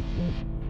Mm-hmm.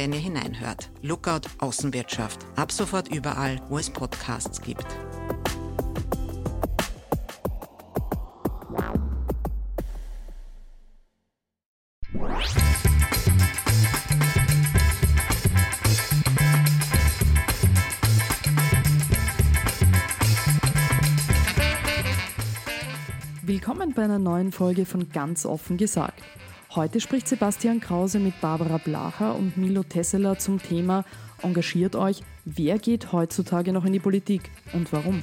wenn ihr hineinhört. Lookout Außenwirtschaft. Ab sofort überall, wo es Podcasts gibt. Willkommen bei einer neuen Folge von Ganz offen gesagt. Heute spricht Sebastian Krause mit Barbara Blacher und Milo Tesseler zum Thema Engagiert euch, wer geht heutzutage noch in die Politik und warum?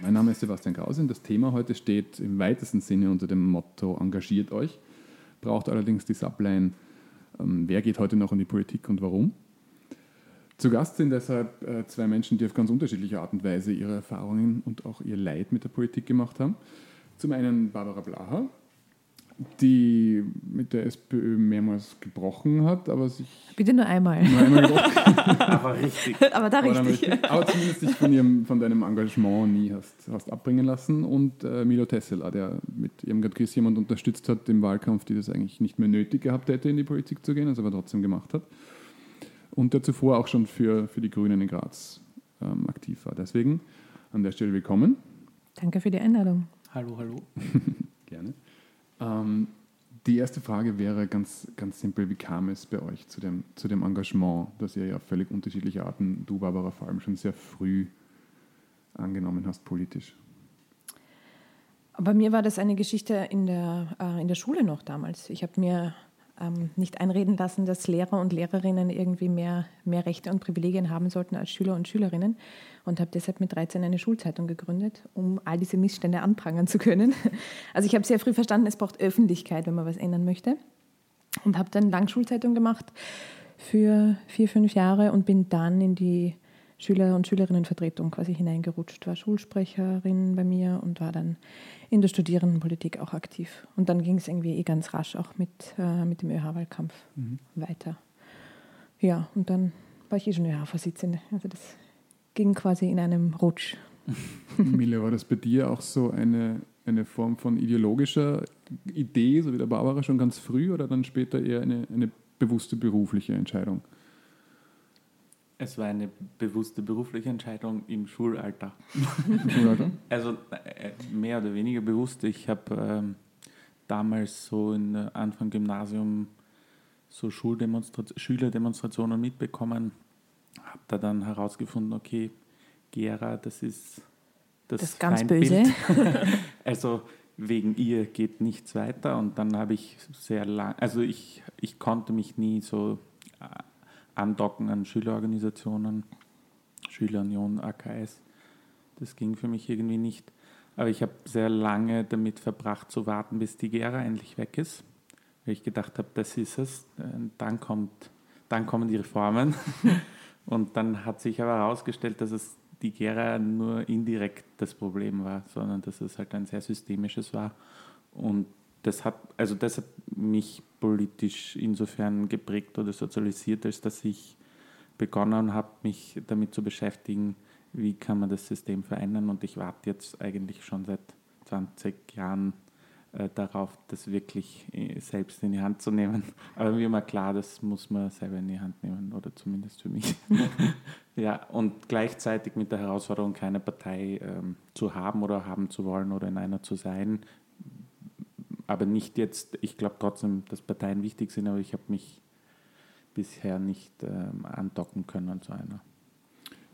Mein Name ist Sebastian Krause und das Thema heute steht im weitesten Sinne unter dem Motto Engagiert euch, braucht allerdings die Subline ähm, Wer geht heute noch in die Politik und warum? Zu Gast sind deshalb äh, zwei Menschen, die auf ganz unterschiedliche Art und Weise ihre Erfahrungen und auch ihr Leid mit der Politik gemacht haben. Zum einen Barbara Blacher, die mit der SPÖ mehrmals gebrochen hat, aber sich. Bitte nur einmal. Nur einmal gebrochen. aber richtig. aber da aber richtig. Damit, aber zumindest dich von, ihrem, von deinem Engagement nie hast, hast abbringen lassen. Und äh, Milo Tesseler, der mit ihrem Chris jemand unterstützt hat im Wahlkampf, die das eigentlich nicht mehr nötig gehabt hätte, in die Politik zu gehen, also aber trotzdem gemacht hat und der zuvor auch schon für, für die Grünen in Graz ähm, aktiv war. Deswegen an der Stelle willkommen. Danke für die Einladung. Hallo, hallo. Gerne. Ähm, die erste Frage wäre ganz, ganz simpel, wie kam es bei euch zu dem, zu dem Engagement, das ihr ja auf völlig unterschiedliche Arten, du Barbara vor allem schon sehr früh angenommen hast politisch? Bei mir war das eine Geschichte in der, äh, in der Schule noch damals. Ich habe mir ähm, nicht einreden lassen, dass Lehrer und Lehrerinnen irgendwie mehr, mehr Rechte und Privilegien haben sollten als Schüler und Schülerinnen und habe deshalb mit 13 eine Schulzeitung gegründet, um all diese Missstände anprangern zu können. Also ich habe sehr früh verstanden, es braucht Öffentlichkeit, wenn man was ändern möchte und habe dann lang Schulzeitung gemacht für vier, fünf Jahre und bin dann in die Schüler- und Schülerinnenvertretung quasi hineingerutscht, war Schulsprecherin bei mir und war dann in der Studierendenpolitik auch aktiv. Und dann ging es irgendwie eh ganz rasch auch mit, äh, mit dem ÖH-Wahlkampf mhm. weiter. Ja, und dann war ich eh schon ÖH-Vorsitzende. Also das ging quasi in einem Rutsch. Mille, war das bei dir auch so eine, eine Form von ideologischer Idee, so wie der Barbara schon ganz früh, oder dann später eher eine, eine bewusste berufliche Entscheidung? Es war eine bewusste berufliche Entscheidung im Schulalter. Im Schulalter? Also äh, mehr oder weniger bewusst. Ich habe ähm, damals so in Anfang Gymnasium so Schülerdemonstrationen mitbekommen, habe da dann herausgefunden, okay, Gera, das ist das, das ist ganz böse. also wegen ihr geht nichts weiter und dann habe ich sehr lang, also ich, ich konnte mich nie so äh, andocken an Schülerorganisationen, Schülerunion, AKS. Das ging für mich irgendwie nicht. Aber ich habe sehr lange damit verbracht zu warten, bis die Gera endlich weg ist. Weil ich gedacht habe, das ist es. Dann, kommt, dann kommen die Reformen. Und dann hat sich aber herausgestellt, dass es die Gera nur indirekt das Problem war, sondern dass es halt ein sehr systemisches war. Und das hat, also das hat mich politisch insofern geprägt oder sozialisiert, als dass ich begonnen habe, mich damit zu beschäftigen, wie kann man das System verändern. Und ich warte jetzt eigentlich schon seit 20 Jahren äh, darauf, das wirklich äh, selbst in die Hand zu nehmen. Aber mir war klar, das muss man selber in die Hand nehmen, oder zumindest für mich. ja, und gleichzeitig mit der Herausforderung, keine Partei ähm, zu haben oder haben zu wollen oder in einer zu sein, aber nicht jetzt, ich glaube trotzdem, dass Parteien wichtig sind, aber ich habe mich bisher nicht ähm, andocken können an so einer.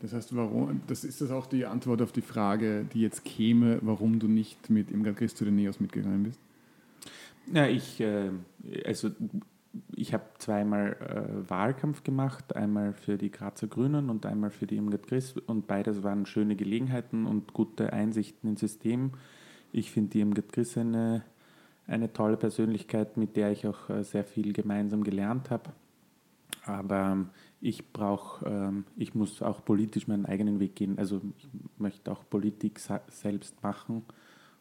Das heißt, warum, das ist das auch die Antwort auf die Frage, die jetzt käme, warum du nicht mit de Neos mitgegangen bist? Ja, ich, äh, also ich habe zweimal äh, Wahlkampf gemacht, einmal für die Grazer Grünen und einmal für die Irmgard Chris und beides waren schöne Gelegenheiten und gute Einsichten ins System. Ich finde die Irmgard Chris eine, eine tolle Persönlichkeit, mit der ich auch äh, sehr viel gemeinsam gelernt habe. Aber ähm, ich brauche, ähm, ich muss auch politisch meinen eigenen Weg gehen. Also ich möchte auch Politik selbst machen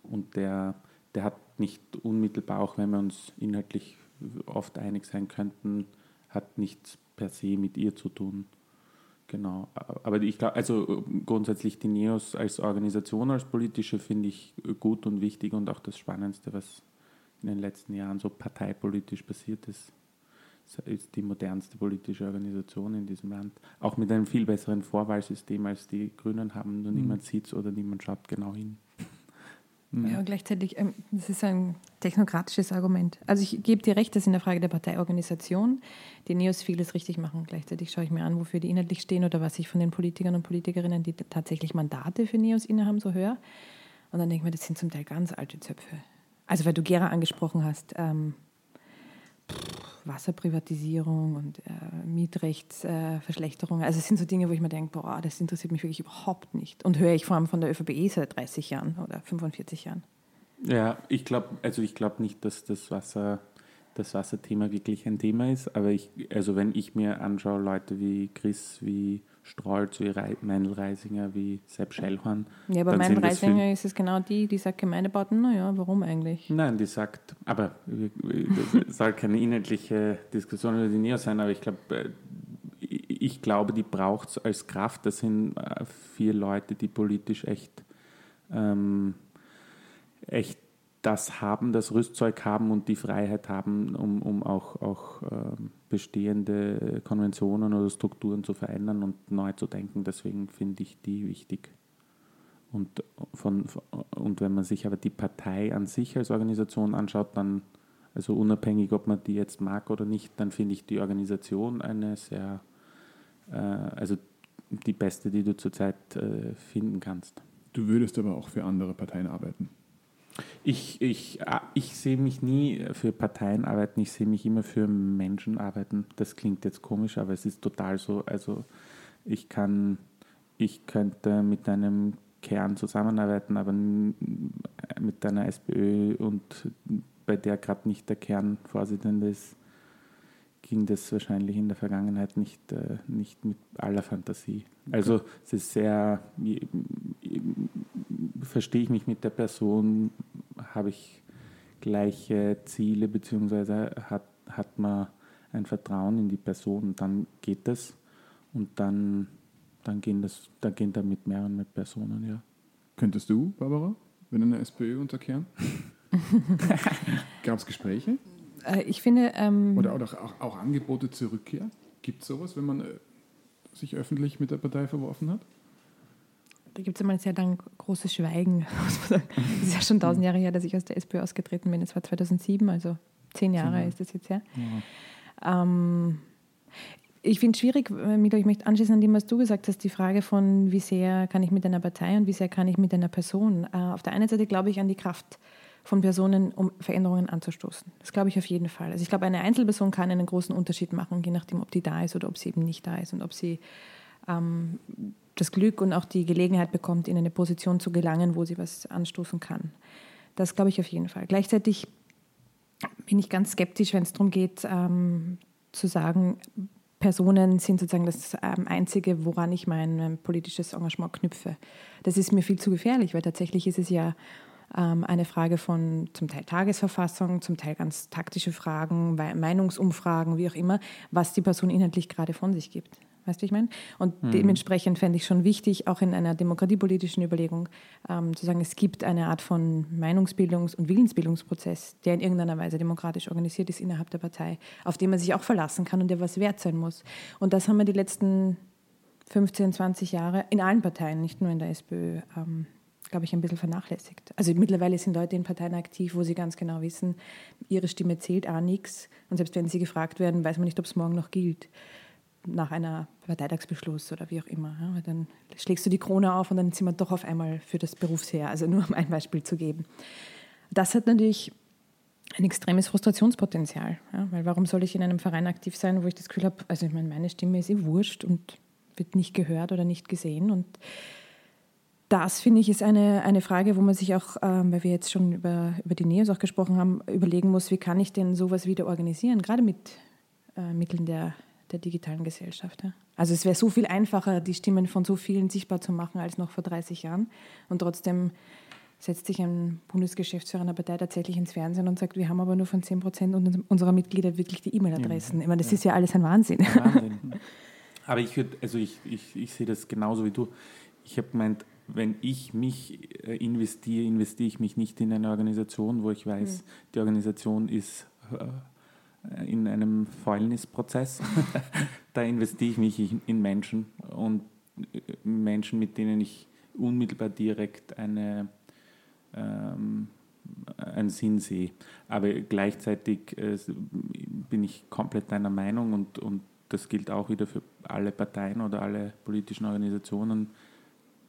und der, der hat nicht unmittelbar, auch wenn wir uns inhaltlich oft einig sein könnten, hat nichts per se mit ihr zu tun. Genau. Aber ich glaube, also grundsätzlich die NEOS als Organisation, als politische finde ich gut und wichtig und auch das Spannendste, was in den letzten Jahren so parteipolitisch passiert ist ist die modernste politische Organisation in diesem Land. Auch mit einem viel besseren Vorwahlsystem als die Grünen haben, nur mhm. niemand sieht es oder niemand schaut genau hin. Ja, und gleichzeitig, ähm, das ist ein technokratisches Argument. Also ich gebe dir recht, dass in der Frage der Parteiorganisation die Neos vieles richtig machen. Gleichzeitig schaue ich mir an, wofür die inhaltlich stehen oder was ich von den Politikern und Politikerinnen, die tatsächlich Mandate für Neos innehaben, so höre. Und dann denke ich mir, das sind zum Teil ganz alte Zöpfe. Also weil du Gera angesprochen hast, ähm, Wasserprivatisierung und äh, Mietrechtsverschlechterung. Äh, also es sind so Dinge, wo ich mir denke, boah, das interessiert mich wirklich überhaupt nicht. Und höre ich vor allem von der ÖVP seit 30 Jahren oder 45 Jahren. Ja, ich glaube, also ich glaube nicht, dass das Wasser das Wasserthema wirklich ein Thema ist, aber ich, also wenn ich mir anschaue, Leute wie Chris, wie Strolz, wie Re Meinl Reisinger, wie Sepp Schellhorn. Ja, aber Meinl Reisinger ist es genau die, die sagt Gemeindebauten, naja, warum eigentlich? Nein, die sagt, aber es soll keine inhaltliche Diskussion über die Neo sein, aber ich glaube, äh, ich glaube, die braucht es als Kraft. Das sind äh, vier Leute, die politisch echt, ähm, echt das haben, das Rüstzeug haben und die Freiheit haben, um, um auch, auch ähm, bestehende Konventionen oder Strukturen zu verändern und neu zu denken. Deswegen finde ich die wichtig. Und, von, und wenn man sich aber die Partei an sich als Organisation anschaut, dann, also unabhängig, ob man die jetzt mag oder nicht, dann finde ich die Organisation eine sehr, äh, also die beste, die du zurzeit äh, finden kannst. Du würdest aber auch für andere Parteien arbeiten. Ich, ich, ah, ich sehe mich nie für Parteien arbeiten, ich sehe mich immer für Menschen arbeiten. Das klingt jetzt komisch, aber es ist total so. Also ich kann, ich könnte mit einem Kern zusammenarbeiten, aber mit einer SPÖ und bei der gerade nicht der Kernvorsitzende ist, ging das wahrscheinlich in der Vergangenheit nicht, äh, nicht mit aller Fantasie. Also es ist sehr, verstehe ich mich mit der Person, habe ich gleiche Ziele, beziehungsweise hat, hat man ein Vertrauen in die Person, dann geht das und dann, dann, gehen, das, dann gehen da mit mehreren mit Personen, ja. Könntest du, Barbara, wenn eine SPÖ unterkehren? Gab es Gespräche? Äh, ich finde. Ähm Oder auch, auch, Angebote zur Rückkehr? Gibt es sowas, wenn man äh, sich öffentlich mit der Partei verworfen hat? Da gibt es immer ein sehr lang großes Schweigen. Es ist ja schon tausend Jahre her, dass ich aus der SPÖ ausgetreten bin. Es war 2007, also zehn Jahre ist das jetzt her. Ja. Ähm, ich finde es schwierig, äh, Milo, ich möchte anschließen an dem, was du gesagt hast, die Frage von, wie sehr kann ich mit einer Partei und wie sehr kann ich mit einer Person. Äh, auf der einen Seite glaube ich an die Kraft von Personen, um Veränderungen anzustoßen. Das glaube ich auf jeden Fall. Also ich glaube, eine Einzelperson kann einen großen Unterschied machen, je nachdem, ob die da ist oder ob sie eben nicht da ist und ob sie ähm, das Glück und auch die Gelegenheit bekommt, in eine Position zu gelangen, wo sie was anstoßen kann. Das glaube ich auf jeden Fall. Gleichzeitig bin ich ganz skeptisch, wenn es darum geht, ähm, zu sagen, Personen sind sozusagen das ähm, Einzige, woran ich mein, mein politisches Engagement knüpfe. Das ist mir viel zu gefährlich, weil tatsächlich ist es ja ähm, eine Frage von zum Teil Tagesverfassung, zum Teil ganz taktische Fragen, Meinungsumfragen, wie auch immer, was die Person inhaltlich gerade von sich gibt. Weißt du, ich meine? Und mhm. dementsprechend fände ich schon wichtig, auch in einer demokratiepolitischen Überlegung ähm, zu sagen, es gibt eine Art von Meinungsbildungs- und Willensbildungsprozess, der in irgendeiner Weise demokratisch organisiert ist innerhalb der Partei, auf den man sich auch verlassen kann und der was wert sein muss. Und das haben wir die letzten 15, 20 Jahre in allen Parteien, nicht nur in der SPÖ, ähm, glaube ich, ein bisschen vernachlässigt. Also mittlerweile sind Leute in Parteien aktiv, wo sie ganz genau wissen, ihre Stimme zählt auch nichts. Und selbst wenn sie gefragt werden, weiß man nicht, ob es morgen noch gilt. Nach einer Parteitagsbeschluss oder wie auch immer. Ja, dann schlägst du die Krone auf und dann sind wir doch auf einmal für das Berufsheer. Also nur um ein Beispiel zu geben. Das hat natürlich ein extremes Frustrationspotenzial. Ja? Weil warum soll ich in einem Verein aktiv sein, wo ich das Gefühl habe, also ich meine, meine Stimme ist eh wurscht und wird nicht gehört oder nicht gesehen. Und das, finde ich, ist eine, eine Frage, wo man sich auch, ähm, weil wir jetzt schon über, über die Neos auch gesprochen haben, überlegen muss, wie kann ich denn sowas wieder organisieren, gerade mit äh, Mitteln der, der digitalen Gesellschaft. Ja? Also es wäre so viel einfacher, die Stimmen von so vielen sichtbar zu machen als noch vor 30 Jahren. Und trotzdem setzt sich ein Bundesgeschäftsführer einer Partei tatsächlich ins Fernsehen und sagt, wir haben aber nur von 10 Prozent unserer Mitglieder wirklich die E-Mail-Adressen. Ich meine, das ja. ist ja alles ein Wahnsinn. Wahnsinn. Aber ich würde, also ich, ich, ich sehe das genauso wie du. Ich habe gemeint, wenn ich mich äh, investiere, investiere ich mich nicht in eine Organisation, wo ich weiß, mhm. die Organisation ist äh, in einem Fäulnisprozess. da investiere ich mich in Menschen und äh, Menschen, mit denen ich unmittelbar direkt eine, ähm, einen Sinn sehe. Aber gleichzeitig äh, bin ich komplett deiner Meinung und, und das gilt auch wieder für alle Parteien oder alle politischen Organisationen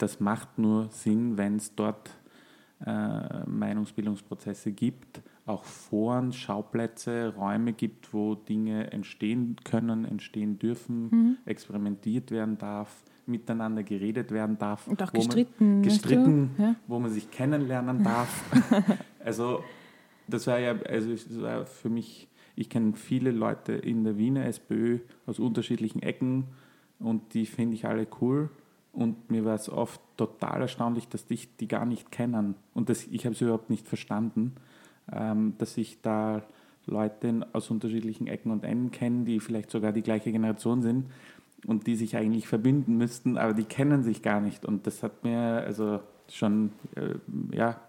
das macht nur Sinn, wenn es dort äh, Meinungsbildungsprozesse gibt, auch Foren, Schauplätze, Räume gibt, wo Dinge entstehen können, entstehen dürfen, mhm. experimentiert werden darf, miteinander geredet werden darf. Und auch gestritten. Man, gestritten, ja? wo man sich kennenlernen darf. also das war ja, also das war für mich, ich kenne viele Leute in der Wiener SPÖ aus unterschiedlichen Ecken und die finde ich alle cool. Und mir war es oft total erstaunlich, dass dich die gar nicht kennen. Und das, ich habe es überhaupt nicht verstanden, ähm, dass ich da Leute aus unterschiedlichen Ecken und Enden kenne, die vielleicht sogar die gleiche Generation sind und die sich eigentlich verbinden müssten, aber die kennen sich gar nicht. Und das hat mir also schon, äh, ja,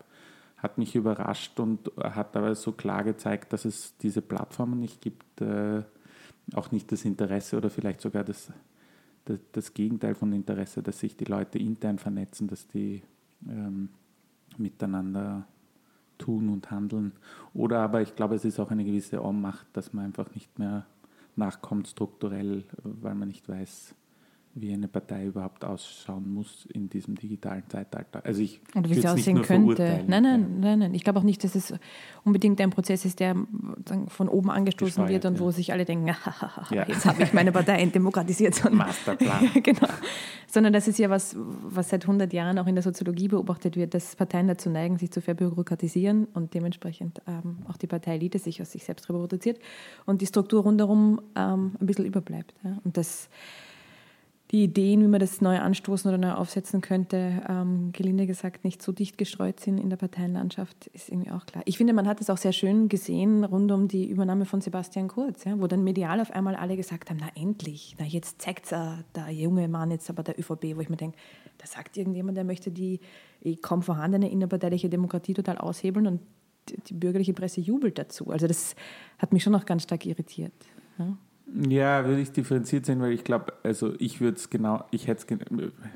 hat mich überrascht und hat aber so klar gezeigt, dass es diese Plattformen nicht gibt, äh, auch nicht das Interesse oder vielleicht sogar das das, das, Gegenteil von Interesse, dass sich die Leute intern vernetzen, dass die ähm, miteinander tun und handeln. Oder aber ich glaube, es ist auch eine gewisse Ohnmacht, dass man einfach nicht mehr nachkommt strukturell, weil man nicht weiß, wie eine Partei überhaupt ausschauen muss in diesem digitalen Zeitalter. Also ich und wie es aussehen könnte. Nein, nein, nein, nein. Ich glaube auch nicht, dass es unbedingt ein Prozess ist, der von oben angestoßen Gesteuert, wird und ja. wo sich alle denken, ja. jetzt habe ich meine Partei entdemokratisiert. Sondern, Masterplan. genau. Sondern das ist ja was, was seit 100 Jahren auch in der Soziologie beobachtet wird, dass Parteien dazu neigen, sich zu verbürokratisieren und dementsprechend ähm, auch die Parteielite sich aus sich selbst reproduziert und die Struktur rundherum ähm, ein bisschen überbleibt. Ja. Und das die Ideen, wie man das neu anstoßen oder neu aufsetzen könnte, ähm, gelinde gesagt, nicht so dicht gestreut sind in der Parteienlandschaft, ist irgendwie auch klar. Ich finde, man hat es auch sehr schön gesehen rund um die Übernahme von Sebastian Kurz, ja, wo dann medial auf einmal alle gesagt haben, na endlich, na jetzt zeigt der junge Mann jetzt aber der ÖVP, wo ich mir denke, da sagt irgendjemand, der möchte die kaum vorhandene innerparteiliche Demokratie total aushebeln und die bürgerliche Presse jubelt dazu. Also das hat mich schon noch ganz stark irritiert. Ja. Ja, würde ich differenziert sehen, weil ich glaube, also ich würde es genau, ich hätte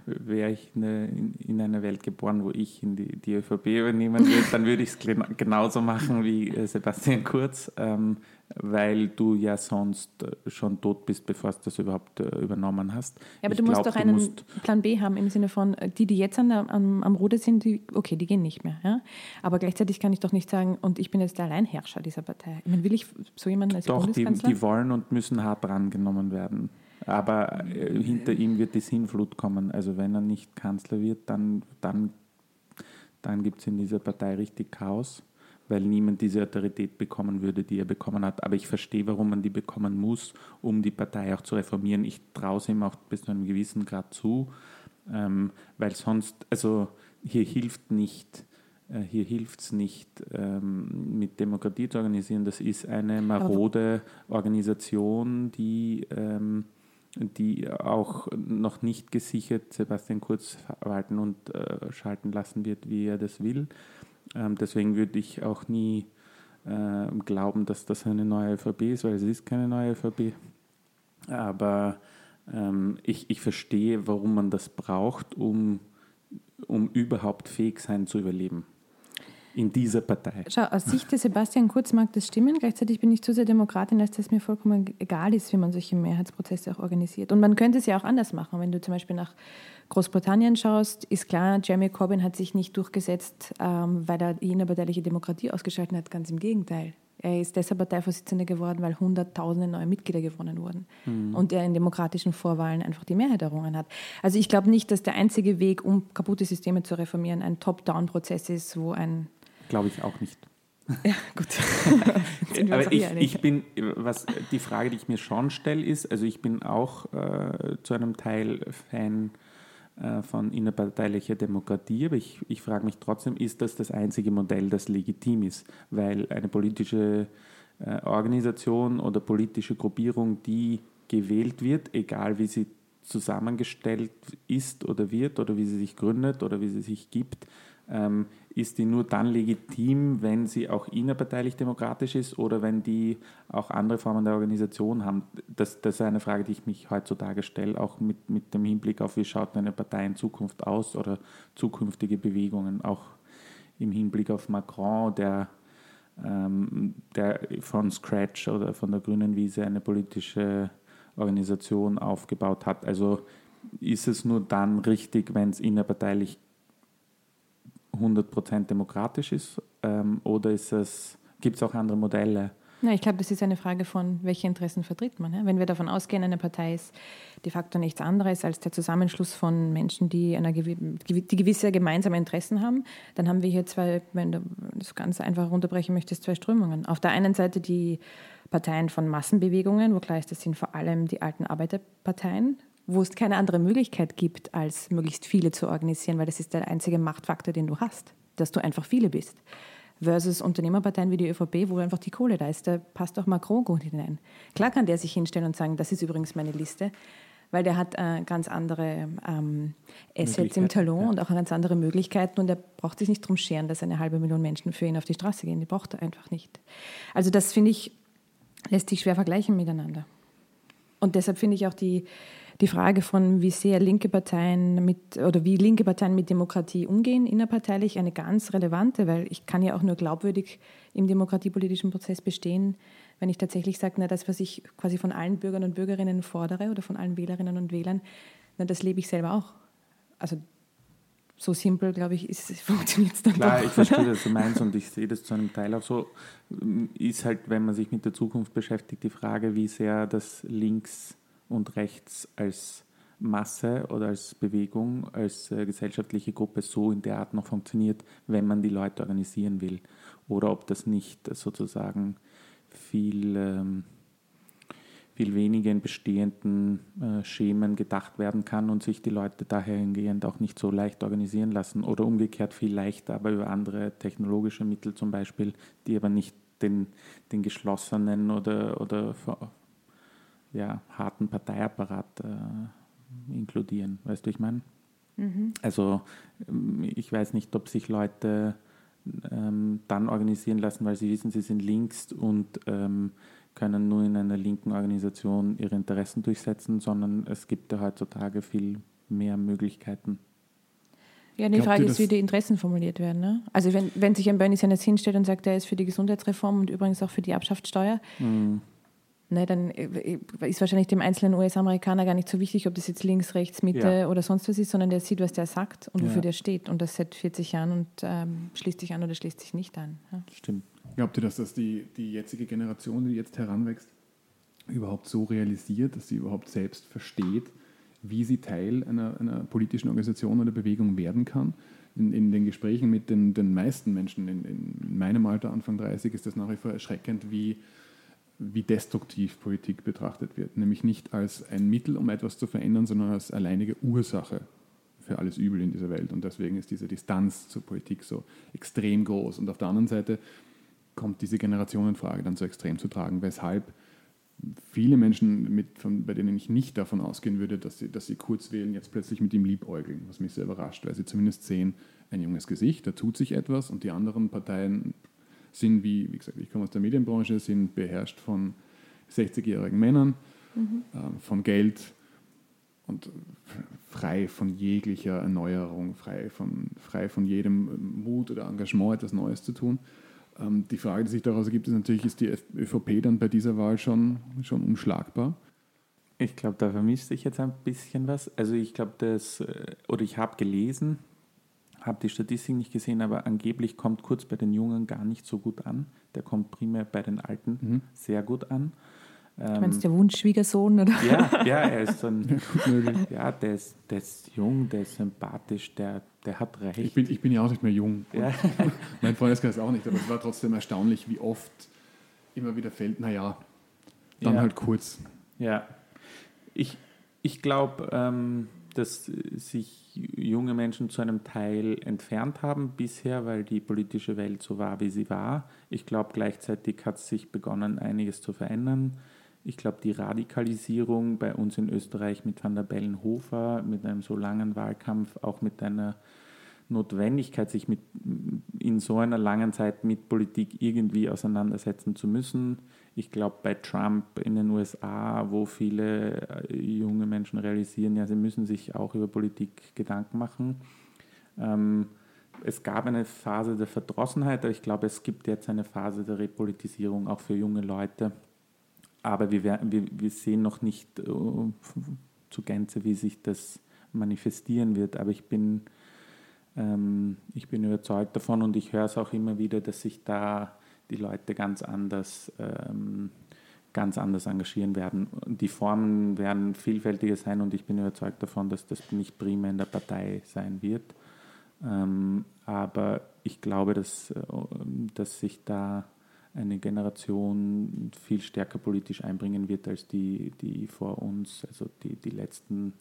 wäre ich eine, in, in, einer Welt geboren, wo ich in die, die ÖVP übernehmen würde, dann würde ich es genauso machen wie äh, Sebastian Kurz. Ähm, weil du ja sonst äh, schon tot bist, bevor du das überhaupt äh, übernommen hast. Ja, aber ich du musst doch einen Plan B haben im Sinne von, äh, die, die jetzt an der, am, am Ruder sind, die, okay, die gehen nicht mehr. Ja? Aber gleichzeitig kann ich doch nicht sagen, und ich bin jetzt der Alleinherrscher dieser Partei. Ich meine, will ich so jemanden als Doch, die, die wollen und müssen hart drangenommen werden. Aber hinter ihm wird die Sinnflut kommen. Also wenn er nicht Kanzler wird, dann, dann, dann gibt es in dieser Partei richtig Chaos weil niemand diese Autorität bekommen würde, die er bekommen hat. Aber ich verstehe, warum man die bekommen muss, um die Partei auch zu reformieren. Ich traue es ihm auch bis zu einem gewissen Grad zu, ähm, weil sonst, also hier hilft nicht, äh, hier hilft es nicht, ähm, mit Demokratie zu organisieren. Das ist eine marode Organisation, die, ähm, die auch noch nicht gesichert Sebastian Kurz verwalten und äh, schalten lassen wird, wie er das will. Ähm, deswegen würde ich auch nie äh, glauben, dass das eine neue ÖVP ist, weil es ist keine neue ÖVP. Aber ähm, ich, ich verstehe, warum man das braucht, um, um überhaupt fähig sein zu überleben in dieser Partei. Schau, aus Sicht des Sebastian Kurz mag das stimmen. Gleichzeitig bin ich zu sehr Demokratin, dass das mir vollkommen egal ist, wie man solche Mehrheitsprozesse auch organisiert. Und man könnte es ja auch anders machen. Wenn du zum Beispiel nach Großbritannien schaust, ist klar, Jeremy Corbyn hat sich nicht durchgesetzt, ähm, weil er die innerparteiliche Demokratie ausgeschaltet hat. Ganz im Gegenteil. Er ist deshalb Parteivorsitzender geworden, weil hunderttausende neue Mitglieder gewonnen wurden mhm. und er in demokratischen Vorwahlen einfach die Mehrheit errungen hat. Also ich glaube nicht, dass der einzige Weg, um kaputte Systeme zu reformieren, ein Top-Down-Prozess ist, wo ein... Glaube ich auch nicht. Ja, gut. Aber ich, ich, bin, was die Frage, die ich mir schon stelle, ist, also ich bin auch äh, zu einem Teil Fan äh, von innerparteilicher Demokratie, aber ich, ich frage mich trotzdem, ist das das einzige Modell, das legitim ist? Weil eine politische äh, Organisation oder politische Gruppierung, die gewählt wird, egal wie sie zusammengestellt ist oder wird oder wie sie sich gründet oder wie sie sich gibt, ähm, ist die nur dann legitim, wenn sie auch innerparteilich demokratisch ist oder wenn die auch andere Formen der Organisation haben? Das, das ist eine Frage, die ich mich heutzutage stelle, auch mit, mit dem Hinblick auf, wie schaut eine Partei in Zukunft aus oder zukünftige Bewegungen, auch im Hinblick auf Macron, der, ähm, der von Scratch oder von der grünen Wiese eine politische Organisation aufgebaut hat. Also ist es nur dann richtig, wenn es innerparteilich 100% demokratisch ist ähm, oder gibt es auch andere Modelle? Ja, ich glaube, das ist eine Frage von, welche Interessen vertritt man. Ja? Wenn wir davon ausgehen, eine Partei ist de facto nichts anderes als der Zusammenschluss von Menschen, die, eine, die gewisse gemeinsame Interessen haben, dann haben wir hier zwei, wenn du das ganz einfach runterbrechen möchtest, zwei Strömungen. Auf der einen Seite die Parteien von Massenbewegungen, wo klar ist, das sind vor allem die alten Arbeiterparteien, wo es keine andere Möglichkeit gibt, als möglichst viele zu organisieren, weil das ist der einzige Machtfaktor, den du hast, dass du einfach viele bist. Versus Unternehmerparteien wie die ÖVP, wo einfach die Kohle da ist. Da passt auch Macron gut hinein. Klar kann der sich hinstellen und sagen, das ist übrigens meine Liste, weil der hat äh, ganz andere ähm, Assets im Talon ja. und auch ganz andere Möglichkeiten und er braucht sich nicht drum scheren, dass eine halbe Million Menschen für ihn auf die Straße gehen. Die braucht er einfach nicht. Also das finde ich, lässt sich schwer vergleichen miteinander. Und deshalb finde ich auch die, die Frage von, wie sehr linke Parteien mit oder wie linke Parteien mit Demokratie umgehen, innerparteilich, eine ganz relevante, weil ich kann ja auch nur glaubwürdig im demokratiepolitischen Prozess bestehen, wenn ich tatsächlich sage, na, das, was ich quasi von allen Bürgern und Bürgerinnen fordere oder von allen Wählerinnen und Wählern, na, das lebe ich selber auch. Also so simpel, glaube ich, funktioniert es dann Klar, doch. ich verstehe, was du meinst und ich sehe das zu einem Teil auch so. Ist halt, wenn man sich mit der Zukunft beschäftigt, die Frage, wie sehr das links und rechts als Masse oder als Bewegung, als äh, gesellschaftliche Gruppe so in der Art noch funktioniert, wenn man die Leute organisieren will. Oder ob das nicht sozusagen viel, ähm, viel weniger in bestehenden äh, Schemen gedacht werden kann und sich die Leute dahergehend auch nicht so leicht organisieren lassen. Oder umgekehrt viel leichter, aber über andere technologische Mittel zum Beispiel, die aber nicht den, den geschlossenen oder, oder ja, harten Parteiapparat äh, inkludieren. Weißt du, ich meine? Mhm. Also ähm, ich weiß nicht, ob sich Leute ähm, dann organisieren lassen, weil sie wissen, sie sind links und ähm, können nur in einer linken Organisation ihre Interessen durchsetzen, sondern es gibt ja heutzutage viel mehr Möglichkeiten. Ja, die Frage ist, wie die Interessen formuliert werden. Ne? Also wenn, wenn sich ein Bernie Sanders hinstellt und sagt, er ist für die Gesundheitsreform und übrigens auch für die Erbschaftssteuer, mhm ne, dann äh, ist wahrscheinlich dem einzelnen US-Amerikaner gar nicht so wichtig, ob das jetzt links, rechts, Mitte ja. oder sonst was ist, sondern der sieht, was der sagt und wofür ja. der steht. Und das seit 40 Jahren und ähm, schließt sich an oder schließt sich nicht an. Ja. Stimmt. Glaubt ihr, dass das die, die jetzige Generation, die jetzt heranwächst, überhaupt so realisiert, dass sie überhaupt selbst versteht, wie sie Teil einer, einer politischen Organisation oder Bewegung werden kann? In, in, den Gesprächen mit den, den meisten Menschen in, in, meinem Alter, Anfang 30, ist das nach wie vor erschreckend, wie wie destruktiv Politik betrachtet wird. Nämlich nicht als ein Mittel, um etwas zu verändern, sondern als alleinige Ursache für alles Übel in dieser Welt. Und deswegen ist diese Distanz zur Politik so extrem groß. Und auf der anderen Seite kommt diese Generationenfrage dann so extrem zu tragen, weshalb viele Menschen, mit, von, bei denen ich nicht davon ausgehen würde, dass sie, dass sie kurz wählen, jetzt plötzlich mit ihm liebäugeln, was mich sehr überrascht, weil sie zumindest sehen, ein junges Gesicht, da tut sich etwas und die anderen Parteien sind, wie, wie gesagt, ich komme aus der Medienbranche, sind beherrscht von 60-jährigen Männern, mhm. äh, von Geld und frei von jeglicher Erneuerung, frei von, frei von jedem Mut oder Engagement, etwas Neues zu tun. Ähm, die Frage, die sich daraus ergibt, ist natürlich, ist die ÖVP dann bei dieser Wahl schon, schon unschlagbar? Ich glaube, da vermisst sich jetzt ein bisschen was. Also ich glaube, das, äh, oder ich habe gelesen, habe die Statistik nicht gesehen, aber angeblich kommt kurz bei den Jungen gar nicht so gut an. Der kommt primär bei den Alten mhm. sehr gut an. Du meinst der Wunschschwiegersohn, oder? Ja, ja, er ist so ein, ja, der ist, der ist jung, der ist sympathisch, der, der hat recht. Ich bin, ich bin ja auch nicht mehr jung. Ja. mein Freundeskreis auch nicht, aber es war trotzdem erstaunlich, wie oft immer wieder fällt, naja, dann ja. halt kurz. Ja, ich, ich glaube, ähm, dass sich junge Menschen zu einem Teil entfernt haben bisher, weil die politische Welt so war, wie sie war. Ich glaube, gleichzeitig hat sich begonnen, einiges zu verändern. Ich glaube, die Radikalisierung bei uns in Österreich mit Van der Bellenhofer, mit einem so langen Wahlkampf, auch mit einer Notwendigkeit, sich mit, in so einer langen Zeit mit Politik irgendwie auseinandersetzen zu müssen. Ich glaube, bei Trump in den USA, wo viele äh, junge Menschen realisieren, ja, sie müssen sich auch über Politik Gedanken machen. Ähm, es gab eine Phase der Verdrossenheit, aber ich glaube, es gibt jetzt eine Phase der Repolitisierung auch für junge Leute aber wir, wir, wir sehen noch nicht uh, zu Gänze, wie sich das manifestieren wird. Aber ich bin, ähm, ich bin überzeugt davon und ich höre es auch immer wieder, dass sich da die Leute ganz anders, ähm, ganz anders engagieren werden. Die Formen werden vielfältiger sein und ich bin überzeugt davon, dass das nicht primär in der Partei sein wird. Ähm, aber ich glaube, dass, äh, dass sich da eine Generation viel stärker politisch einbringen wird als die, die vor uns, also die, die, letzten,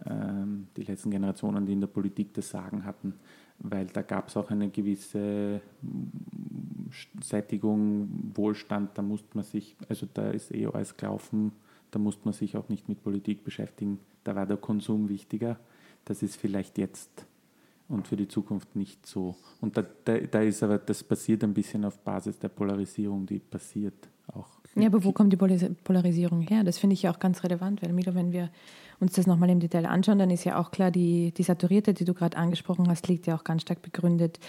die letzten Generationen, die in der Politik das Sagen hatten, weil da gab es auch eine gewisse Sättigung, Wohlstand, da musste man sich, also da ist eh alles gelaufen, da musste man sich auch nicht mit Politik beschäftigen, da war der Konsum wichtiger. Das ist vielleicht jetzt und für die Zukunft nicht so. Und da, da, da, ist aber, das passiert ein bisschen auf Basis der Polarisierung, die passiert auch. Ja, aber wo kommt die Polarisierung her? Das finde ich ja auch ganz relevant, weil Milo, wenn wir uns das nochmal im Detail anschauen, dann ist ja auch klar, die, die Saturierte, die du gerade angesprochen hast, liegt ja auch ganz stark begründet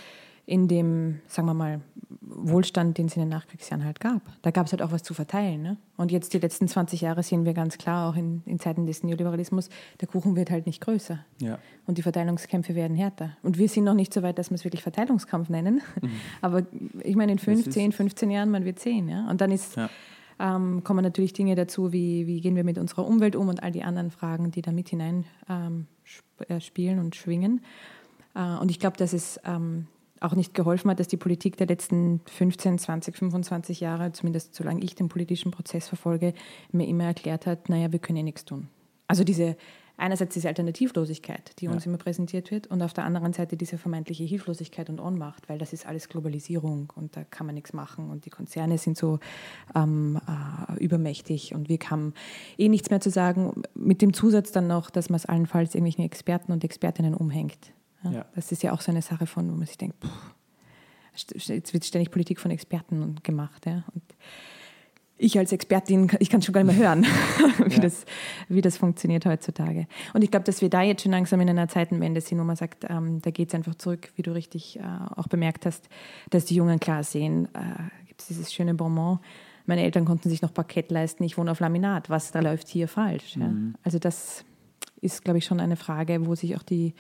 in dem, sagen wir mal, Wohlstand, den es in den Nachkriegsjahren halt gab. Da gab es halt auch was zu verteilen. Ne? Und jetzt die letzten 20 Jahre sehen wir ganz klar, auch in, in Zeiten des Neoliberalismus, der Kuchen wird halt nicht größer. Ja. Und die Verteilungskämpfe werden härter. Und wir sind noch nicht so weit, dass wir es wirklich Verteilungskampf nennen. Mhm. Aber ich meine, in 5, 10, 15 Jahren, man wird sehen. Ja? Und dann ist, ja. ähm, kommen natürlich Dinge dazu, wie, wie gehen wir mit unserer Umwelt um und all die anderen Fragen, die da mit hinein ähm, äh, spielen und schwingen. Äh, und ich glaube, dass es ähm, auch nicht geholfen hat, dass die Politik der letzten 15, 20, 25 Jahre, zumindest solange ich den politischen Prozess verfolge, mir immer erklärt hat, naja, wir können ja nichts tun. Also diese einerseits diese Alternativlosigkeit, die uns ja. immer präsentiert wird, und auf der anderen Seite diese vermeintliche Hilflosigkeit und Ohnmacht, weil das ist alles Globalisierung und da kann man nichts machen und die Konzerne sind so ähm, äh, übermächtig und wir haben eh nichts mehr zu sagen, mit dem Zusatz dann noch, dass man es allenfalls irgendwelchen Experten und Expertinnen umhängt. Ja. Das ist ja auch so eine Sache von, wo man sich denkt, pff, jetzt wird ständig Politik von Experten gemacht. Ja. Und ich als Expertin, ich kann schon gar nicht mehr hören, wie, ja. das, wie das funktioniert heutzutage. Und ich glaube, dass wir da jetzt schon langsam in einer Zeitenwende sind, wo man sagt, ähm, da geht es einfach zurück, wie du richtig äh, auch bemerkt hast, dass die Jungen klar sehen, äh, gibt es dieses schöne Bonbon, meine Eltern konnten sich noch Parkett leisten, ich wohne auf Laminat, was da läuft hier falsch. Mhm. Ja? Also das ist, glaube ich, schon eine Frage, wo sich auch die,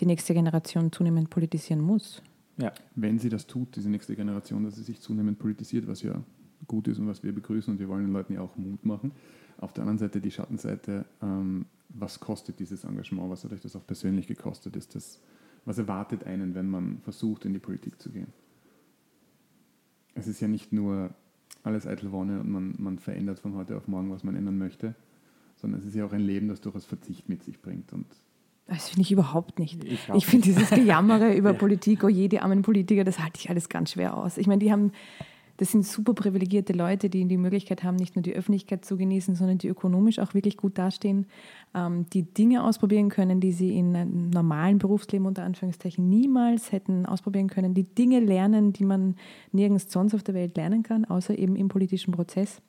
die nächste Generation zunehmend politisieren muss. Ja, wenn sie das tut, diese nächste Generation, dass sie sich zunehmend politisiert, was ja gut ist und was wir begrüßen und wir wollen den Leuten ja auch Mut machen. Auf der anderen Seite die Schattenseite, ähm, was kostet dieses Engagement, was hat euch das auch persönlich gekostet? Ist das, was erwartet einen, wenn man versucht, in die Politik zu gehen? Es ist ja nicht nur alles eitel Wonne und man, man verändert von heute auf morgen, was man ändern möchte, sondern es ist ja auch ein Leben, das durchaus Verzicht mit sich bringt. Und das finde ich überhaupt nicht. Ich, ich finde dieses Gejammere über ja. Politik, oh je, die armen Politiker, das halte ich alles ganz schwer aus. Ich meine, die haben, das sind super privilegierte Leute, die die Möglichkeit haben, nicht nur die Öffentlichkeit zu genießen, sondern die ökonomisch auch wirklich gut dastehen, ähm, die Dinge ausprobieren können, die sie in einem normalen Berufsleben unter Anführungszeichen niemals hätten ausprobieren können, die Dinge lernen, die man nirgends sonst auf der Welt lernen kann, außer eben im politischen Prozess.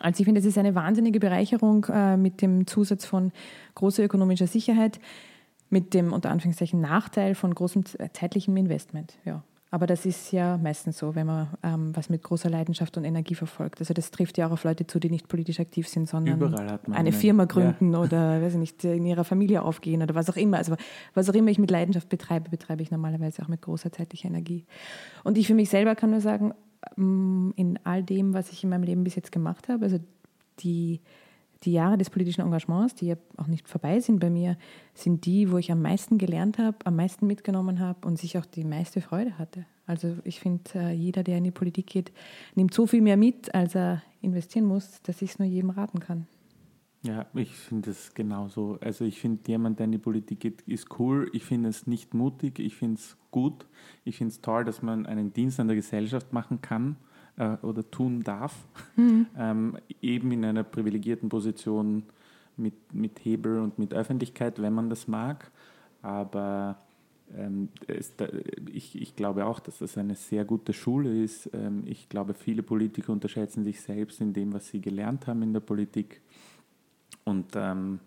Also ich finde, es ist eine wahnsinnige Bereicherung äh, mit dem Zusatz von großer ökonomischer Sicherheit, mit dem unter Anführungszeichen Nachteil von großem zeitlichem Investment. Ja. Aber das ist ja meistens so, wenn man ähm, was mit großer Leidenschaft und Energie verfolgt. Also das trifft ja auch auf Leute zu, die nicht politisch aktiv sind, sondern eine, Firma gründen ja. oder weiß ich nicht, in ihrer Familie aufgehen oder was auch immer. Also was auch immer ich mit Leidenschaft betreibe, betreibe ich normalerweise auch mit großer zeitlicher Energie. Und ich für mich selber kann nur sagen, in all dem, was ich in meinem Leben bis jetzt gemacht habe, also die die Jahre des politischen Engagements, die ja auch nicht vorbei sind bei mir, sind die, wo ich am meisten gelernt habe, am meisten mitgenommen habe und sich auch die meiste Freude hatte. Also ich finde, äh, jeder, der in die Politik geht, nimmt so viel mehr mit, als er investieren muss, dass ich es nur jedem raten kann. Ja, ich finde es genauso. Also ich finde, jemand, der in die Politik geht, ist cool. Ich finde es nicht mutig. Ich finde es gut. Ich finde es toll, dass man einen Dienst an der Gesellschaft machen kann äh, oder tun darf, mhm. ähm, eben in einer privilegierten Position mit, mit Hebel und mit Öffentlichkeit, wenn man das mag. Aber ähm, es, da, ich, ich glaube auch, dass das eine sehr gute Schule ist. Ähm, ich glaube, viele Politiker unterschätzen sich selbst in dem, was sie gelernt haben in der Politik. Und ähm,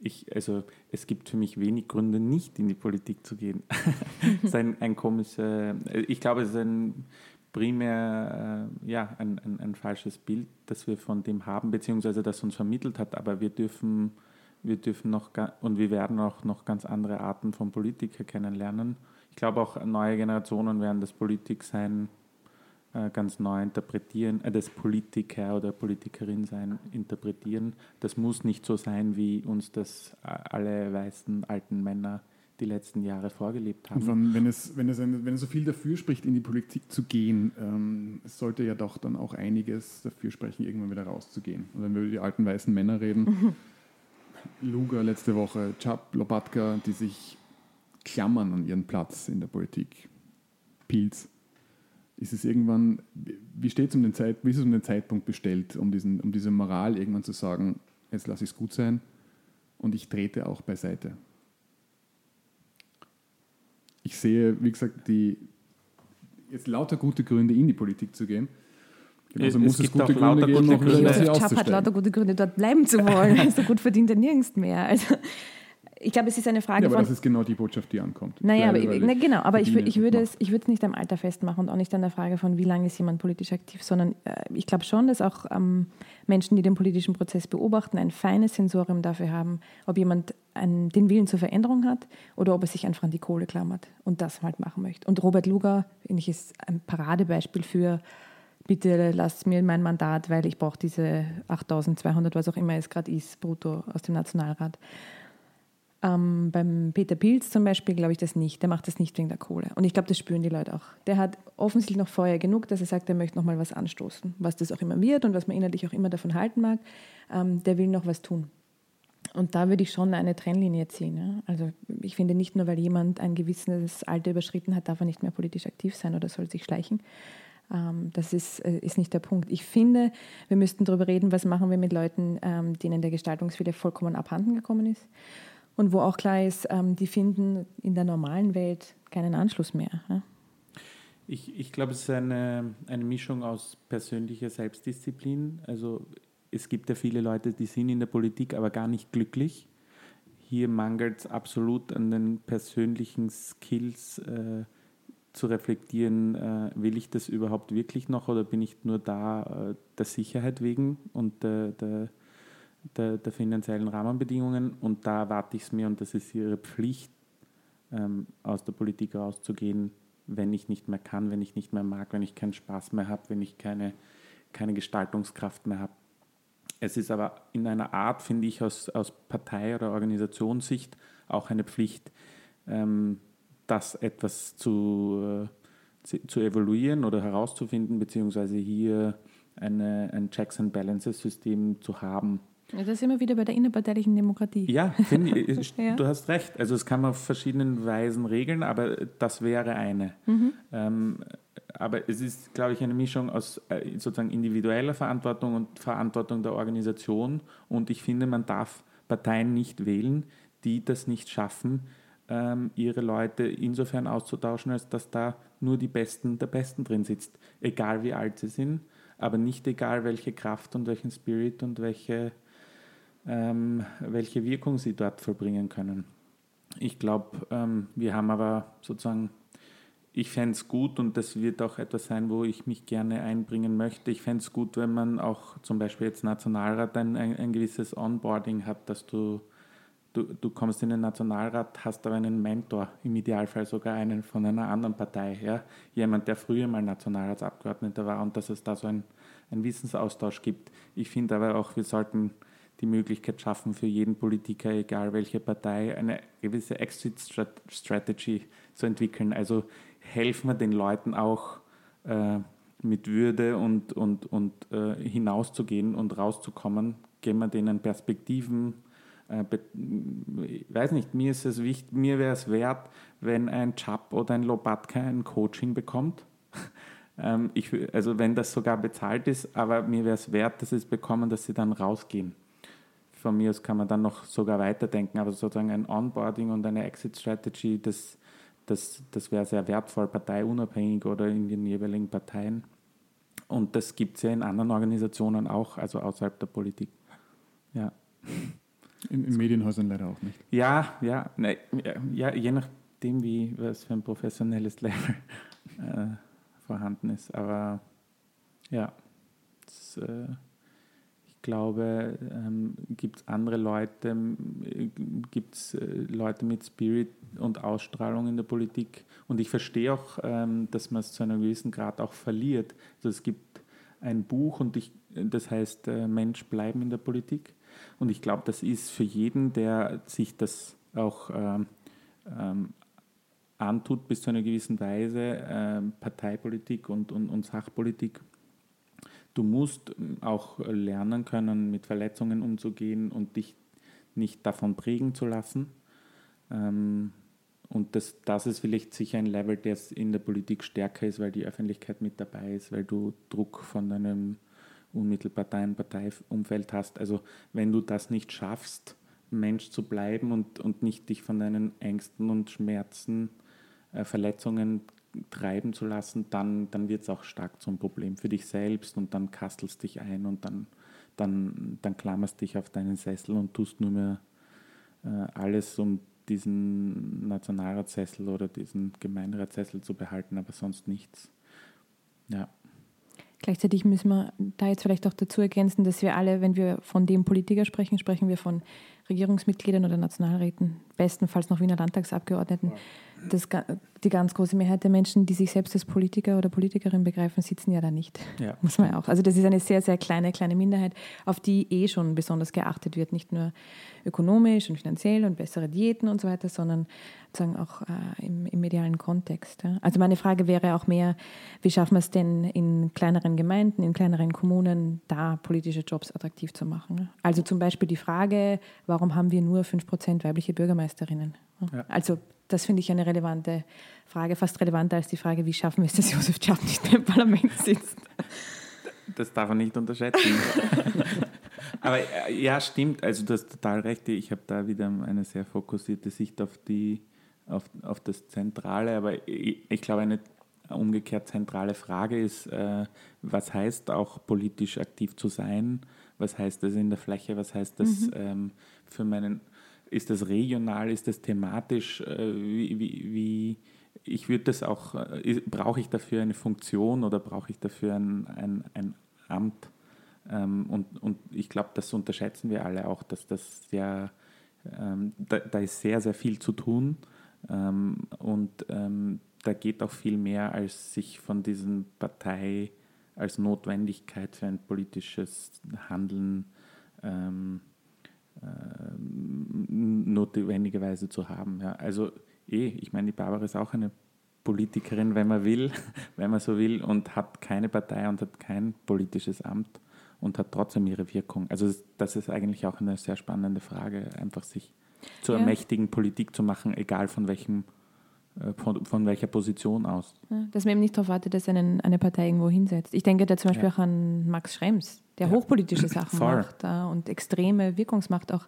ich, also es gibt für mich wenig Gründe, nicht in die Politik zu gehen. ist ein, ein komischer, ich glaube, es ist ein primär äh, ja, ein, ein, ein, falsches Bild, das wir von dem haben, beziehungsweise das uns vermittelt hat. Aber wir dürfen, wir dürfen noch und wir werden auch noch ganz andere Arten von Politiker kennenlernen. Ich glaube auch neue Generationen werden das Politiksein äh, ganz neu interpretieren, äh, das Politiker oder Politikerin sein interpretieren. Das muss nicht so sein, wie uns das äh, alle weißen alten Männer die letzten Jahre vorgelebt haben. Von, wenn, es, wenn, es wenn es so viel dafür spricht, in die Politik zu gehen, ähm, sollte ja doch dann auch einiges dafür sprechen, irgendwann wieder rauszugehen. Und wenn wir über die alten weißen Männer reden, Luger letzte Woche, Chap, Lopatka, die sich klammern an ihren Platz in der Politik. Pilz. Ist es irgendwann, wie steht es um den Zeit, wie ist es um den Zeitpunkt bestellt, um, diesen, um diese Moral irgendwann zu sagen, jetzt lasse ich es gut sein und ich trete auch beiseite? ich sehe, wie gesagt, die jetzt lauter gute Gründe, in die Politik zu gehen. Genauso es muss es gute Gründe geben, gute Gründe, sie Chap hat lauter gute Gründe, dort bleiben zu wollen. so gut verdient er nirgends mehr. Also ich glaube, es ist eine Frage ja, aber von. das ist genau die Botschaft, die ankommt. Naja, aber, na, genau, aber ich, ich, würde es, ich würde es nicht am Alter festmachen und auch nicht an der Frage von, wie lange ist jemand politisch aktiv, sondern äh, ich glaube schon, dass auch ähm, Menschen, die den politischen Prozess beobachten, ein feines Sensorium dafür haben, ob jemand einen, den Willen zur Veränderung hat oder ob er sich einfach an die Kohle klammert und das halt machen möchte. Und Robert Luger, finde ich, ist ein Paradebeispiel für bitte lasst mir mein Mandat, weil ich brauche diese 8200, was auch immer es gerade ist, brutto aus dem Nationalrat. Ähm, beim Peter Pilz zum Beispiel glaube ich das nicht. Der macht das nicht wegen der Kohle. Und ich glaube, das spüren die Leute auch. Der hat offensichtlich noch Feuer genug, dass er sagt, er möchte noch mal was anstoßen. Was das auch immer wird und was man innerlich auch immer davon halten mag. Ähm, der will noch was tun. Und da würde ich schon eine Trennlinie ziehen. Ja? Also ich finde nicht nur, weil jemand ein gewisses Alter überschritten hat, darf er nicht mehr politisch aktiv sein oder soll sich schleichen. Ähm, das ist, äh, ist nicht der Punkt. Ich finde, wir müssten darüber reden, was machen wir mit Leuten, ähm, denen der Gestaltungswille vollkommen abhanden gekommen ist und wo auch klar ist, ähm, die finden in der normalen Welt keinen Anschluss mehr. Ja? Ich, ich glaube, es ist eine, eine Mischung aus persönlicher Selbstdisziplin. Also es gibt ja viele Leute, die sind in der Politik, aber gar nicht glücklich. Hier mangelt es absolut an den persönlichen Skills äh, zu reflektieren, äh, will ich das überhaupt wirklich noch oder bin ich nur da äh, der Sicherheit wegen und der, der der, finanziellen Rahmenbedingungen und da erwarte ich es mir und das ist ihre Pflicht, ähm, aus der Politik rauszugehen, wenn ich nicht mehr kann, wenn ich nicht mehr mag, wenn ich keinen Spaß mehr habe, wenn ich keine, keine Gestaltungskraft mehr habe. Es ist aber in einer Art, finde ich, aus, aus Partei- oder Organisationssicht auch eine Pflicht, ähm, das etwas zu, äh, zu evaluieren oder herauszufinden, beziehungsweise hier eine, ein Checks and Balances System zu haben, das ist immer wieder bei der innerparteilichen Demokratie. Ja, ich, ja. du hast recht. Also es kann man auf verschiedenen Weisen regeln, aber das wäre eine. Mhm. Ähm, aber es ist, glaube ich, eine Mischung aus äh, sozusagen individueller Verantwortung und Verantwortung der Organisation. Und ich finde, man darf Parteien nicht wählen, die das nicht schaffen, ähm, ihre Leute insofern auszutauschen, als dass da nur die Besten der Besten drin sitzt. Egal wie alt sie sind, aber nicht egal welche Kraft und welchen Spirit und welche ähm, welche Wirkung sie dort vollbringen können. Ich glaube, ähm, wir haben aber sozusagen ich fände es gut und das wird auch etwas sein, wo ich mich gerne einbringen möchte. Ich fände es gut, wenn man auch zum Beispiel jetzt Nationalrat ein, ein, ein gewisses Onboarding hat, dass du, du, du kommst in den Nationalrat, hast aber einen Mentor, im Idealfall sogar einen von einer anderen Partei, ja? jemand, der früher mal Nationalratsabgeordneter war und dass es da so ein, ein Wissensaustausch gibt. Ich finde aber auch, wir sollten die Möglichkeit schaffen, für jeden Politiker, egal welche Partei, eine gewisse Exit-Strategy zu entwickeln. Also helfen wir den Leuten auch äh, mit Würde und, und, und äh, hinauszugehen und rauszukommen, geben wir denen Perspektiven. Äh, ich weiß nicht, mir ist es wichtig, mir wäre es wert, wenn ein Chap oder ein Lobatka ein Coaching bekommt. ähm, ich, also wenn das sogar bezahlt ist, aber mir wäre es wert, dass sie es bekommen, dass sie dann rausgehen. Von mir aus kann man dann noch sogar weiterdenken, aber sozusagen ein Onboarding und eine Exit-Strategy, das das, das wäre sehr wertvoll, parteiunabhängig oder in den jeweiligen Parteien. Und das gibt es ja in anderen Organisationen auch, also außerhalb der Politik. Ja. In, in Medienhäusern leider auch nicht. Ja, ja, ne, ja, je nachdem, wie was für ein professionelles Level äh, vorhanden ist. Aber ja, das, äh, glaube, ähm, gibt es andere Leute, gibt es äh, Leute mit Spirit und Ausstrahlung in der Politik. Und ich verstehe auch, ähm, dass man es zu einem gewissen Grad auch verliert. Also es gibt ein Buch und ich, das heißt äh, Mensch bleiben in der Politik. Und ich glaube, das ist für jeden, der sich das auch ähm, ähm antut, bis zu einer gewissen Weise, ähm, Parteipolitik und, und, und Sachpolitik Du musst ähm, auch lernen können, mit Verletzungen umzugehen und dich nicht davon prägen zu lassen. Ähm, und das, das ist vielleicht sicher ein Level, der in der Politik stärker ist, weil die Öffentlichkeit mit dabei ist, weil du Druck von deinem unmittelbaren Parteiumfeld hast. Also wenn du das nicht schaffst, Mensch zu bleiben und, und nicht dich von deinen Ängsten und Schmerzen, äh, Verletzungen treiben zu lassen, dann, dann wird es auch stark zum Problem für dich selbst und dann kastelst dich ein und dann, dann, dann klammerst dich auf deinen Sessel und tust nur mehr äh, alles, um diesen Nationalratssessel oder diesen Gemeinderatssessel zu behalten, aber sonst nichts. Ja. Gleichzeitig müssen wir da jetzt vielleicht auch dazu ergänzen, dass wir alle, wenn wir von dem Politiker sprechen, sprechen wir von Regierungsmitgliedern oder Nationalräten, bestenfalls noch Wiener Landtagsabgeordneten. Ja das, die ganz große Mehrheit der Menschen, die sich selbst als Politiker oder Politikerin begreifen, sitzen ja da nicht. Ja. Muss man auch. Also das ist eine sehr, sehr kleine, kleine Minderheit, auf die eh schon besonders geachtet wird. Nicht nur ökonomisch und finanziell und bessere Diäten und so weiter, sondern sozusagen auch äh, im, im, medialen Kontext. Ja. Also meine Frage wäre auch mehr, wie schaffen wir es denn in kleineren Gemeinden, in kleineren Kommunen, da politische Jobs attraktiv zu machen? Also zum Beispiel die Frage, warum haben wir nur 5% weibliche Bürgermeisterinnen? Ja. Also das finde ich eine relevante Frage, fast relevanter als die Frage, wie schaffen wir es, dass Josef Czap nicht mehr im Parlament sitzt. Das darf man nicht unterschätzen. Aber äh, ja, stimmt, also du hast total recht. Ich habe da wieder eine sehr fokussierte Sicht auf, die, auf, auf das Zentrale, aber ich, ich glaube, eine umgekehrt zentrale Frage ist, äh, was heißt auch politisch aktiv zu sein? Was heißt das in der Fläche? Was heißt das mhm. ähm, für meinen ist das regional, ist das thematisch? Äh, wie, wie, ich würde das auch, äh, brauche ich dafür eine Funktion oder brauche ich dafür ein, ein, ein Amt? Ähm, und, und ich glaube, das unterschätzen wir alle auch, dass das sehr, ähm, da, da, ist sehr, sehr viel zu tun ähm, und da geht auch viel mehr, als sich von diesen Partei als Notwendigkeit für ein politisches Handeln ähm, notwendigerweise zu haben. Ja. Also eh, ich meine, die Barbara ist auch eine Politikerin, wenn man will, wenn man so will, und hat keine Partei und hat kein politisches Amt und hat trotzdem ihre Wirkung. Also das ist eigentlich auch eine sehr spannende Frage, einfach sich zur ja. mächtigen Politik zu machen, egal von welchem äh, von, von, welcher Position aus. Ja, dass man eben nicht darauf wartet, dass einen, eine Partei irgendwo hinsetzt. Ich denke da zum Beispiel ja. auch an Max Schrems, der ja. hochpolitische Sachen Voll. macht äh, und extreme Wirkungsmacht auch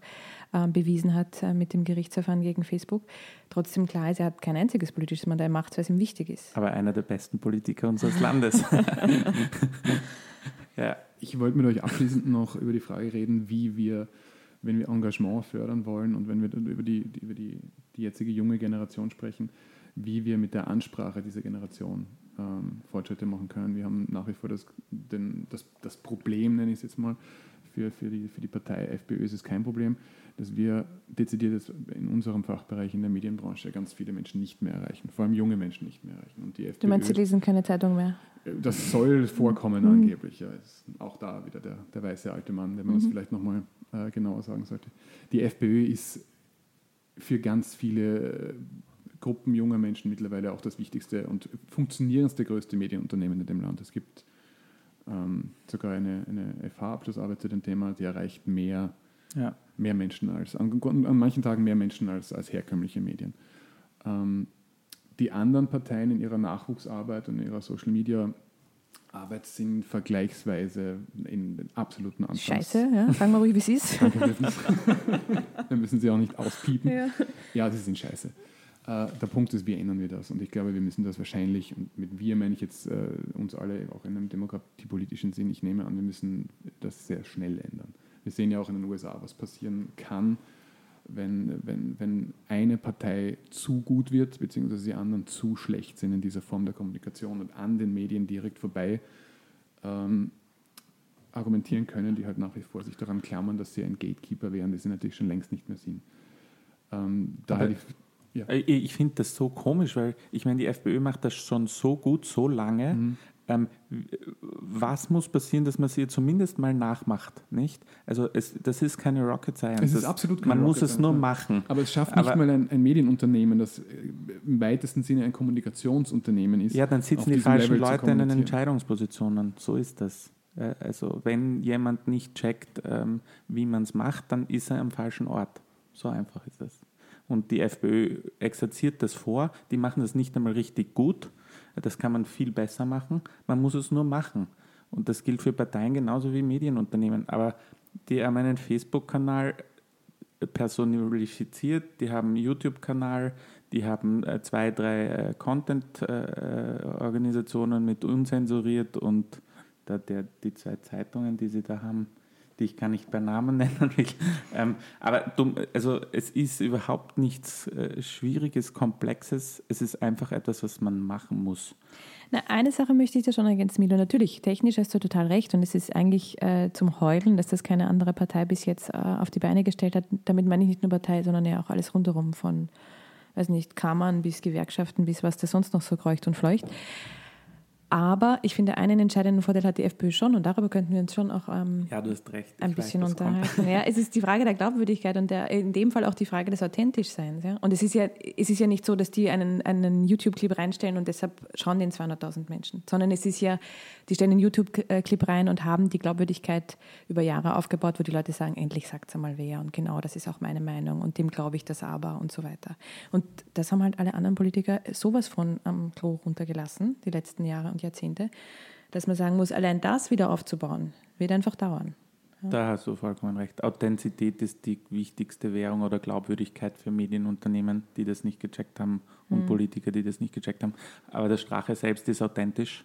äh, bewiesen hat äh, mit dem Gerichtsverfahren gegen Facebook. Trotzdem klar ist, er hat kein einziges politisches Mandat, er macht es, weil es ihm wichtig ist. Aber einer der besten Politiker unseres Landes. ja. Ich wollte mit euch abschließend noch über die Frage reden, wie wir wenn wir Engagement fördern wollen und wenn wir über die, über die, die jetzige junge Generation sprechen, wie wir mit der Ansprache dieser Generation ähm, Fortschritte machen können. Wir haben nach wie vor das, den, das, das Problem, nenne ich es jetzt mal, für, für, die, für die Partei FPÖ ist es kein Problem, dass wir dezidiert in unserem Fachbereich in der Medienbranche ganz viele Menschen nicht mehr erreichen, vor allem junge Menschen nicht mehr erreichen. Und die FPÖ, du meinst, sie lesen keine Zeitung mehr? Das soll vorkommen mhm. angeblich. Ja. Ist auch da wieder der, der weiße alte Mann, wenn man mhm. das vielleicht nochmal äh, genauer sagen sollte. Die FPÖ ist für ganz viele Gruppen junger Menschen mittlerweile auch das wichtigste und funktionierendste größte Medienunternehmen in dem Land. Es gibt ähm, sogar eine, eine FH-Abschlussarbeit zu dem Thema, die erreicht mehr, ja. mehr Menschen als, an, an, manchen Tagen mehr Menschen als, als herkömmliche Medien. Ähm, die anderen Parteien in ihrer Nachwuchsarbeit und ihrer Social Media Arbeit sind vergleichsweise in den absoluten Anfangs. Scheiße, ja. Sagen wir ruhig, wie es ist. wir müssen sie auch nicht auspiepen. Ja, ja sie sind scheiße. Äh, der Punkt ist, wie ändern wir das? Und ich glaube, wir müssen das wahrscheinlich, und mit wir meine ich jetzt äh, uns alle auch in einem demokratiepolitischen Sinn, ich nehme an, wir müssen das sehr schnell ändern. Wir sehen ja auch in den USA, was passieren kann, wenn, wenn, wenn eine Partei zu gut wird, beziehungsweise die anderen zu schlecht sind in dieser Form der Kommunikation und an den Medien direkt vorbei ähm, argumentieren können, die halt nach wie vor sich daran klammern, dass sie ein Gatekeeper wären, die sie natürlich schon längst nicht mehr sind. Ähm, daher die, ja. Äh, ich finde das so komisch, weil ich meine, die FPÖ macht das schon so gut, so lange. Mhm. Ähm, was muss passieren, dass man sie zumindest mal nachmacht, nicht? Also es, das ist keine Rocket Science. Es ist absolut keine Man Rocket muss es nur machen. Aber es schafft nicht Aber, mal ein, ein, Medienunternehmen, das äh, im weitesten Sinne ein Kommunikationsunternehmen ist. Ja, dann sitzen die falschen Leute in den Entscheidungspositionen. So ist das. Äh, also wenn jemand nicht checkt, ähm, wie man es macht, dann ist er am falschen Ort. So einfach ist das. Und die FPÖ exerziert das vor. Die machen das nicht einmal richtig gut. Das kann man viel besser machen. Man muss es nur machen. Und das gilt für Parteien genauso wie Medienunternehmen. Aber die haben einen Facebook-Kanal personifiziert, die haben einen YouTube-Kanal, die haben äh, zwei, drei äh, Content-Organisationen äh, mit unzensuriert und die zwei Zeitungen, die sie da haben, die ich gar nicht bei Namen nennen will. Ähm, aber dumm, also es ist überhaupt nichts äh, Schwieriges, Komplexes. Es ist einfach etwas, was man machen muss. Na, eine Sache möchte ich dir schon ergänzen, Milo. Natürlich, technisch hast du total recht und es ist eigentlich äh, zum Heulen, dass das keine andere Partei bis jetzt äh, auf die Beine gestellt hat. Damit meine ich nicht nur Partei, sondern ja auch alles rundherum von, weiß nicht, Kammern bis Gewerkschaften bis was da sonst noch so kreucht und fleucht. Aber ich finde, einen entscheidenden Vorteil hat die FPÖ schon und darüber könnten wir uns schon auch ähm, ja, recht. ein bisschen weiß, unterhalten. Ja, es ist die Frage der Glaubwürdigkeit und der, in dem Fall auch die Frage des Authentischseins. Ja? Und es ist, ja, es ist ja nicht so, dass die einen, einen YouTube-Clip reinstellen und deshalb schauen den 200.000 Menschen, sondern es ist ja, die stellen einen YouTube-Clip rein und haben die Glaubwürdigkeit über Jahre aufgebaut, wo die Leute sagen, endlich sagt es einmal wer und genau, das ist auch meine Meinung und dem glaube ich das aber und so weiter. Und das haben halt alle anderen Politiker sowas von am Klo runtergelassen, die letzten Jahre und Jahrzehnte, dass man sagen muss, allein das wieder aufzubauen, wird einfach dauern. Ja. Da hast du vollkommen recht. Authentizität ist die wichtigste Währung oder Glaubwürdigkeit für Medienunternehmen, die das nicht gecheckt haben und mhm. Politiker, die das nicht gecheckt haben. Aber der Strache selbst ist authentisch,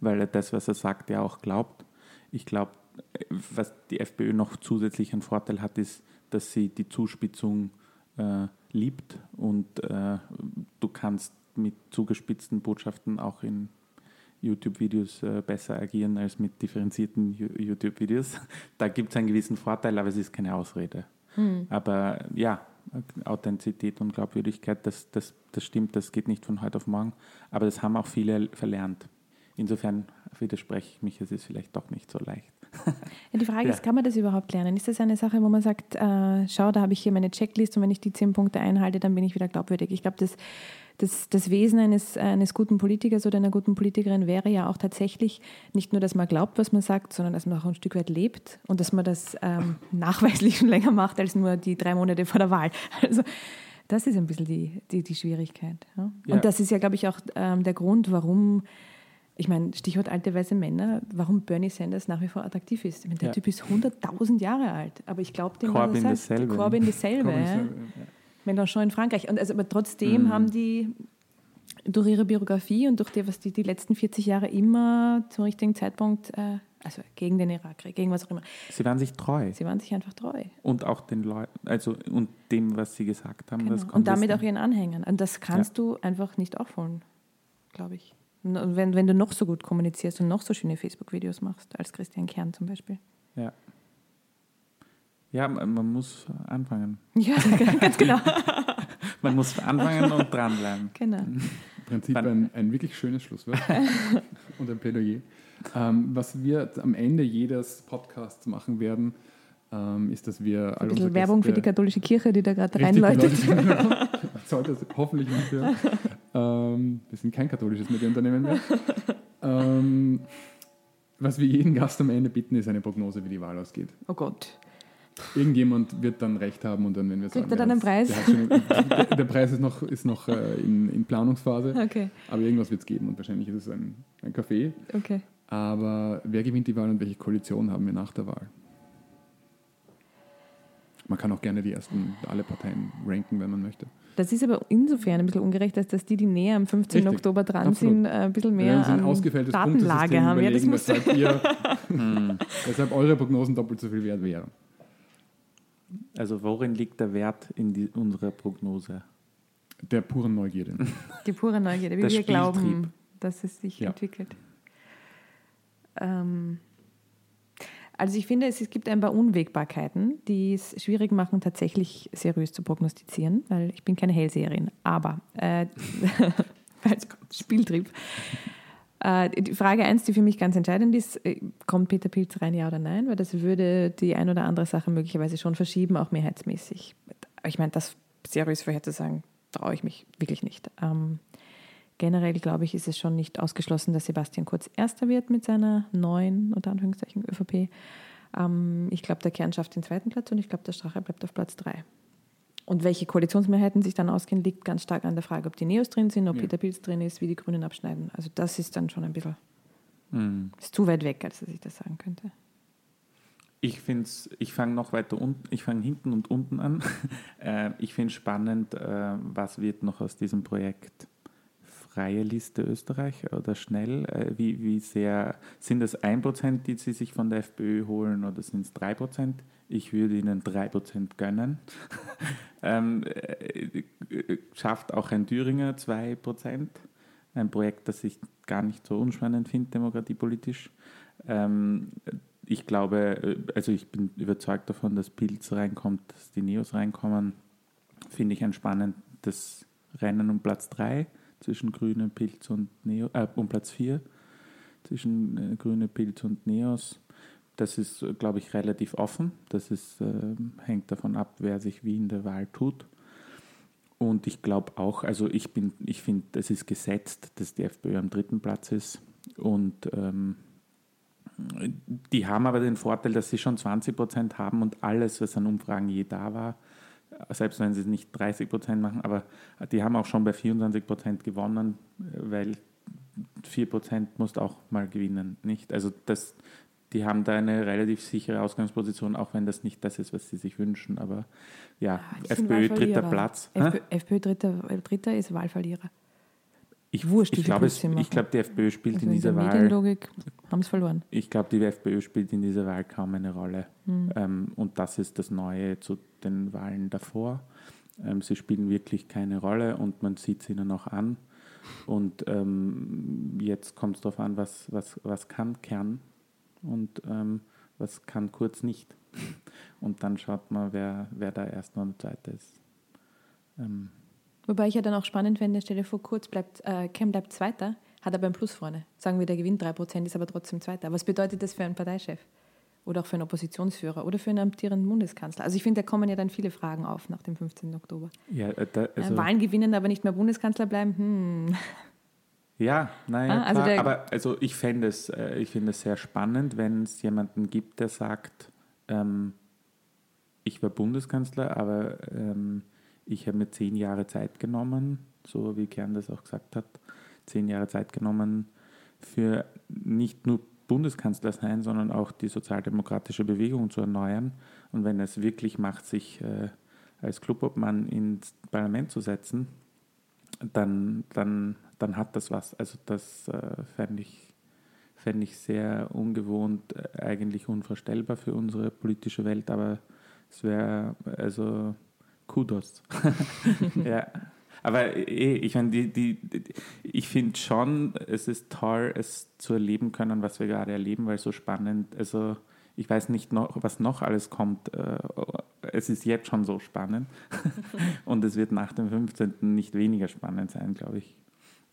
weil er das, was er sagt, ja auch glaubt. Ich glaube, was die FPÖ noch zusätzlich einen Vorteil hat, ist, dass sie die Zuspitzung äh, liebt und äh, du kannst mit zugespitzten Botschaften auch in YouTube-Videos äh, besser agieren als mit differenzierten YouTube-Videos. Da gibt es einen gewissen Vorteil, aber es ist keine Ausrede. Hm. Aber ja, Authentizität und Glaubwürdigkeit, das, das, das stimmt, das geht nicht von heute auf morgen. Aber das haben auch viele verlernt. Insofern widerspreche ich mich, es ist vielleicht doch nicht so leicht. Die Frage ja. ist, kann man das überhaupt lernen? Ist das eine Sache, wo man sagt, äh, schau, da habe ich hier meine Checklist und wenn ich die zehn Punkte einhalte, dann bin ich wieder glaubwürdig? Ich glaube, das, das, das Wesen eines, eines guten Politikers oder einer guten Politikerin wäre ja auch tatsächlich nicht nur, dass man glaubt, was man sagt, sondern dass man auch ein Stück weit lebt und dass man das ähm, nachweislich schon länger macht als nur die drei Monate vor der Wahl. Also das ist ein bisschen die, die, die Schwierigkeit. Ja? Ja. Und das ist ja, glaube ich, auch ähm, der Grund, warum ich meine, Stichwort alte weiße Männer, warum Bernie Sanders nach wie vor attraktiv ist. Meine, der ja. Typ ist 100.000 Jahre alt, aber ich glaube dem, Corbyn was er sagt. Dasselbe. Corbyn dasselbe. Corbyn dasselbe ja. Mélenchon in Frankreich. Und also, aber trotzdem mhm. haben die durch ihre Biografie und durch die, was die die letzten 40 Jahre immer zum richtigen Zeitpunkt äh, Also gegen den Irakkrieg, gegen was auch immer. Sie waren sich treu. Sie waren sich einfach treu. Und auch den Leuten, also und dem, was sie gesagt haben. Genau. Das Und damit das auch ihren Anhängern. Und das kannst du einfach nicht aufholen, glaube ich. Wenn, wenn du noch so gut kommunizierst und noch so schöne Facebook-Videos machst, als Christian Kern zum Beispiel. Ja. Ja, man muss anfangen. Ja, ganz genau. Man muss anfangen und dranbleiben. genau. Im Prinzip ein, ein wirklich schönes Schlusswort und ein Plädoyer. Ähm, was wir am Ende jedes Podcasts machen werden, ähm, ist, dass wir Ein bisschen Werbung für die katholische Kirche, die da gerade Richtig, reinläutet. Sollte es hoffentlich nicht hören. Ähm, wir sind kein katholisches Medienunternehmen mehr. Ähm, was wir jeden Gast am Ende bitten, ist eine Prognose, wie die Wahl ausgeht. Oh Gott. Irgendjemand wird dann recht haben und dann, wenn wir Kriegt sagen, er dann einen ja, Preis? Der, schon, der, Preis ist noch, ist noch äh, in, in Planungsphase, Okay, aber irgendwas wird es geben und wahrscheinlich ist es ein, ein Kaffee. okay. Aber wer gewinnt die Wahl und welche Koalition haben wir nach der Wahl? Man kann auch gerne die ersten, alle Parteien ranken, wenn man möchte. Das ist aber insofern ein bisschen ungerecht, als dass die, die näher am 15. Richtig, Oktober dran absolut. sind, äh, ein bisschen mehr werden ausgefälltes Datenlage haben. Ja, das muss weshalb, ihr, weshalb eure Prognosen doppelt so viel wert wären. Also worin liegt der Wert in die, unserer Prognose? Der puren Neugierde. die pure Neugierde, wie Der wir glauben, dass es sich Ja. entwickelt. Ähm, also ich finde, es, es gibt ein paar Unwägbarkeiten, die es schwierig machen, tatsächlich seriös zu prognostizieren, weil ich bin keine Hellseherin. Aber äh, weil es kommt, Spieltrieb. Äh, die Frage eins, die für mich ganz entscheidend ist, äh, kommt Peter Pilz rein, ja oder nein? Weil das würde die ein oder andere Sache möglicherweise schon verschieben, auch mehrheitsmäßig. Ich meine, das seriös vorherzusagen, traue ich mich wirklich nicht. Ähm, generell, glaube ich, ist es schon nicht ausgeschlossen, dass Sebastian Kurz Erster wird mit seiner neuen, unter Anführungszeichen, ÖVP. Ähm, ich glaube, der Kern schafft den zweiten Platz und ich glaube, der Strache bleibt auf Platz drei. Und welche Koalitionsmehrheiten sich dann ausgehen, liegt ganz stark an der Frage, ob die Neos drin sind, ob Ja. Peter Pilz drin ist, wie die Grünen abschneiden. Also das ist dann schon ein bisschen, Hm. ist zu weit weg, als dass ich das sagen könnte. Ich finde ich fange noch weiter unten, ich fange hinten und unten an. äh, ich finde spannend, äh, was wird noch aus diesem Projekt Freie Liste Österreich oder schnell? Äh, wie, wie sehr sind es 1%, die sie sich von der FPÖ holen oder sind es 3%? Ich würde ihnen 3% gönnen. ähm, äh, äh, schafft auch ein Thüringer 2%. Ein Projekt, das ich gar nicht so unspannend finde, demokratiepolitisch. Ähm, ich glaube, äh, also ich bin überzeugt davon, dass Pilz reinkommt, dass die Neos reinkommen. Finde ich ein spannendes Rennen um Platz 3 zwischen Grüne, Pilz und Neo, äh, um Platz 4 zwischen äh, Grüne, Pilz und Neos. Das ist, glaube ich, relativ offen. Das ist, äh, hängt davon ab, wer sich wie in der Wahl tut. Und ich glaube auch, also ich bin, ich finde, es ist gesetzt, dass die FPÖ am dritten Platz ist. Und ähm, die haben aber den Vorteil, dass sie schon 20 Prozent haben und alles, was an Umfragen je da war, selbst wenn sie nicht 30 Prozent machen, aber die haben auch schon bei 24 Prozent gewonnen, weil 4 Prozent musst auch mal gewinnen, nicht? Also das, die haben da eine relativ sichere Ausgangsposition, auch wenn das nicht das ist, was sie sich wünschen, aber ja, die sind FPÖ dritter. Platz. FPÖ? FPÖ dritter, dritter ist Wahlverlierer. Ich, Wurscht, ich glaube, glaube, die FPÖ spielt Also in in der dieser Wahl Medienlogik haben es verloren. Ich glaube, die FPÖ spielt in dieser Wahl kaum eine Rolle. Ähm, und das ist das Neue zu den Wahlen davor. Ähm, sie spielen wirklich keine Rolle und man sieht es ihnen auch an. Und ähm, jetzt kommt es darauf an, was, was, was kann Kern und ähm, was kann Kurz nicht. Und dann schaut man, wer, wer da Erster und Zweiter ist. Ähm, Wobei ich ja dann auch spannend fände, stell dir vor, Kurz bleibt, äh, Cam bleibt Zweiter, hat aber ein Plus vorne. Sagen wir, der gewinnt 3%, ist aber trotzdem Zweiter. Was bedeutet das für einen Parteichef? Oder auch für einen Oppositionsführer oder für einen amtierenden Bundeskanzler? Also ich finde, da kommen ja dann viele Fragen auf nach dem 15. Oktober. ja, äh, da, also, äh, Wahlen gewinnen, aber nicht mehr Bundeskanzler bleiben, hm. Ja, naja, Ah, also klar, aber also ich fände es, äh, ich finde es sehr spannend, wenn es jemanden gibt, der sagt, ähm, ich war Bundeskanzler, aber ähm, ich habe mir zehn Jahre Zeit genommen, so wie Kern das auch gesagt hat, zehn Jahre Zeit genommen für nicht nur Bundeskanzler sein, sondern auch die sozialdemokratische Bewegung zu erneuern. Und wenn er es wirklich macht, sich äh, als Clubobmann ins Parlament zu setzen, dann, dann, dann hat das was. Also das äh, fände ich, fände ich sehr ungewohnt, äh, eigentlich unvorstellbar für unsere politische Welt, aber es wäre also Kudos. ja. Aber eh, ich meine, die, die, ich finde schon, es ist toll, es zu erleben können, was wir gerade erleben, weil so spannend, also ich weiß nicht noch, was noch alles kommt. Äh, es ist jetzt schon so spannend und es wird nach dem 15. nicht weniger spannend sein, glaube ich.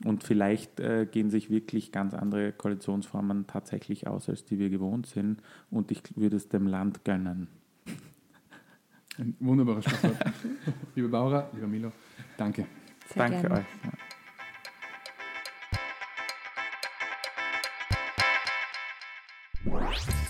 Und vielleicht äh, gehen sich wirklich ganz andere Koalitionsformen tatsächlich aus, als die wir gewohnt sind. Und ich würde es dem Land gönnen. Ein wunderbares Schlusswort. liebe Bauer, lieber Milo, danke. Sehr danke gerne. euch.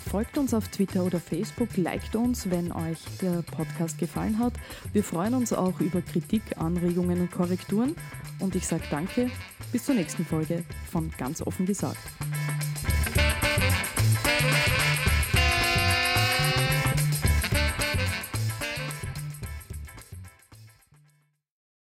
Folgt uns auf Twitter oder Facebook, liked uns, wenn euch der Podcast gefallen hat. Wir freuen uns auch über Kritik, Anregungen und Korrekturen. Und ich sage danke, bis zur nächsten Folge von Ganz offen gesagt.